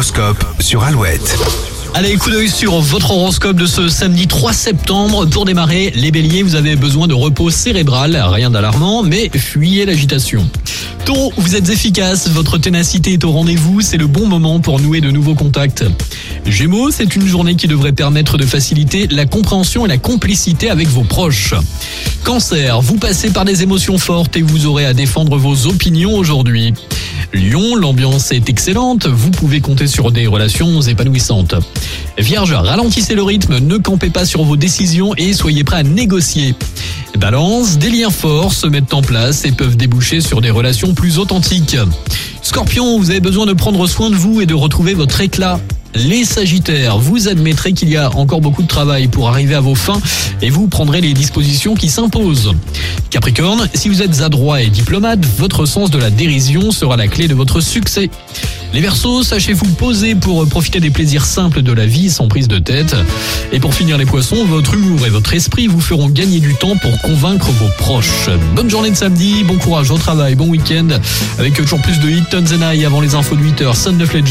L'horoscope sur Alouette. Allez, coup d'œil sur votre horoscope de ce samedi 3 septembre. Pour démarrer, les béliers, vous avez besoin de repos cérébral, rien d'alarmant, mais fuyez l'agitation. Taureau, vous êtes efficace, votre ténacité est au rendez-vous, c'est le bon moment pour nouer de nouveaux contacts. Gémeaux, c'est une journée qui devrait permettre de faciliter la compréhension et la complicité avec vos proches. Cancer, vous passez par des émotions fortes et vous aurez à défendre vos opinions aujourd'hui. Lyon, l'ambiance est excellente, vous pouvez compter sur des relations épanouissantes. Vierge, ralentissez le rythme, ne campez pas sur vos décisions et soyez prêt à négocier. Balance, des liens forts se mettent en place et peuvent déboucher sur des relations plus authentiques. Scorpion, vous avez besoin de prendre soin de vous et de retrouver votre éclat. Les Sagittaires, vous admettrez qu'il y a encore beaucoup de travail pour arriver à vos fins et vous prendrez les dispositions qui s'imposent. Capricorne, si vous êtes adroit et diplomate, votre sens de la dérision sera la clé de votre succès. Les Verseaux, sachez vous poser pour profiter des plaisirs simples de la vie sans prise de tête. Et pour finir les Poissons, votre humour et votre esprit vous feront gagner du temps pour convaincre vos proches. Bonne journée de samedi, bon courage au travail, bon week-end avec toujours plus de hit, tons and avant les infos de 8h, Sun de Fledger.